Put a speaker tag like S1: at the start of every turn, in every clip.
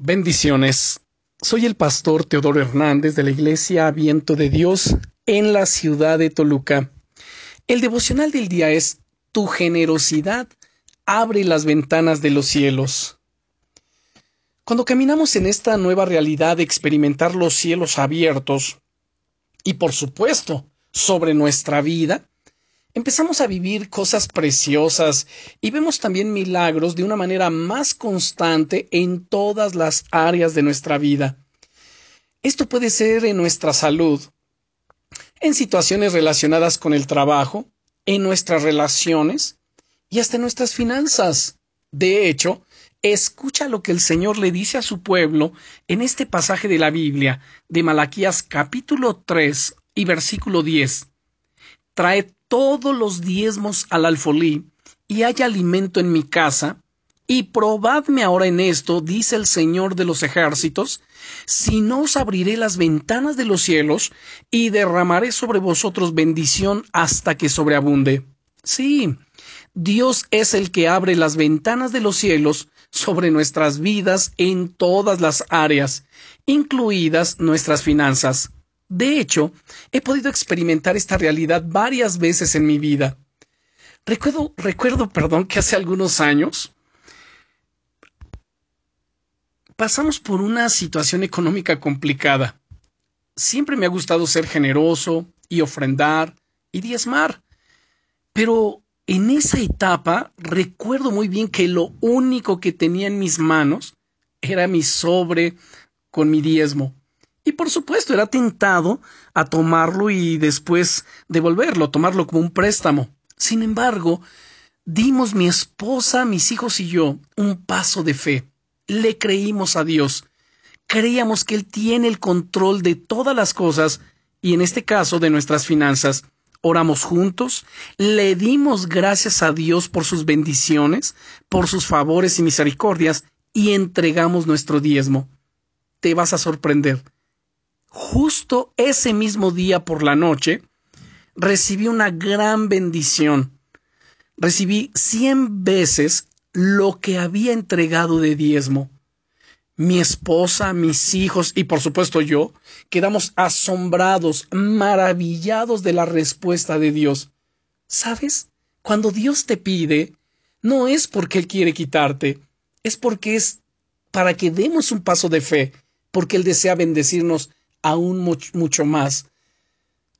S1: Bendiciones. Soy el pastor Teodoro Hernández de la Iglesia Viento de Dios en la ciudad de Toluca. El devocional del día es Tu generosidad abre las ventanas de los cielos. Cuando caminamos en esta nueva realidad de experimentar los cielos abiertos y por supuesto sobre nuestra vida, empezamos a vivir cosas preciosas y vemos también milagros de una manera más constante en todas las áreas de nuestra vida. Esto puede ser en nuestra salud, en situaciones relacionadas con el trabajo, en nuestras relaciones y hasta en nuestras finanzas. De hecho, escucha lo que el Señor le dice a su pueblo en este pasaje de la Biblia de Malaquías capítulo 3 y versículo 10. Trae todos los diezmos al alfolí, y haya alimento en mi casa, y probadme ahora en esto, dice el Señor de los ejércitos, si no os abriré las ventanas de los cielos, y derramaré sobre vosotros bendición hasta que sobreabunde. Sí, Dios es el que abre las ventanas de los cielos sobre nuestras vidas en todas las áreas, incluidas nuestras finanzas. De hecho, he podido experimentar esta realidad varias veces en mi vida. Recuerdo, recuerdo, perdón, que hace algunos años pasamos por una situación económica complicada. Siempre me ha gustado ser generoso y ofrendar y diezmar. Pero en esa etapa recuerdo muy bien que lo único que tenía en mis manos era mi sobre con mi diezmo. Y por supuesto era tentado a tomarlo y después devolverlo, tomarlo como un préstamo. Sin embargo, dimos mi esposa, mis hijos y yo un paso de fe. Le creímos a Dios. Creíamos que Él tiene el control de todas las cosas y en este caso de nuestras finanzas. Oramos juntos, le dimos gracias a Dios por sus bendiciones, por sus favores y misericordias y entregamos nuestro diezmo. Te vas a sorprender justo ese mismo día por la noche, recibí una gran bendición. Recibí cien veces lo que había entregado de diezmo. Mi esposa, mis hijos y por supuesto yo quedamos asombrados, maravillados de la respuesta de Dios. ¿Sabes? Cuando Dios te pide, no es porque Él quiere quitarte, es porque es para que demos un paso de fe, porque Él desea bendecirnos aún mucho más.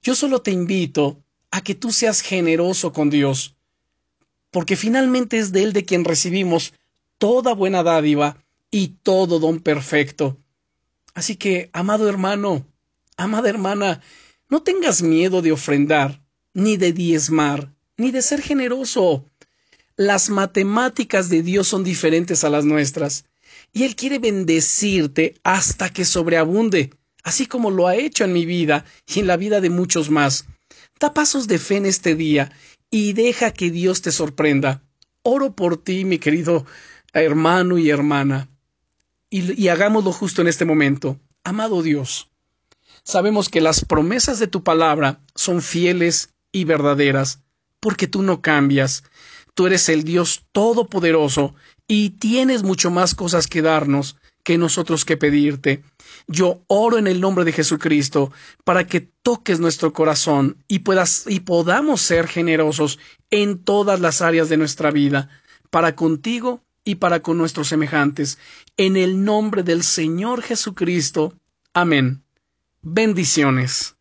S1: Yo solo te invito a que tú seas generoso con Dios, porque finalmente es de Él de quien recibimos toda buena dádiva y todo don perfecto. Así que, amado hermano, amada hermana, no tengas miedo de ofrendar, ni de diezmar, ni de ser generoso. Las matemáticas de Dios son diferentes a las nuestras, y Él quiere bendecirte hasta que sobreabunde así como lo ha hecho en mi vida y en la vida de muchos más. Da pasos de fe en este día y deja que Dios te sorprenda. Oro por ti, mi querido hermano y hermana. Y, y hagámoslo justo en este momento. Amado Dios, sabemos que las promesas de tu palabra son fieles y verdaderas, porque tú no cambias. Tú eres el Dios Todopoderoso y tienes mucho más cosas que darnos que nosotros que pedirte. Yo oro en el nombre de Jesucristo para que toques nuestro corazón y puedas y podamos ser generosos en todas las áreas de nuestra vida, para contigo y para con nuestros semejantes. En el nombre del Señor Jesucristo. Amén. Bendiciones.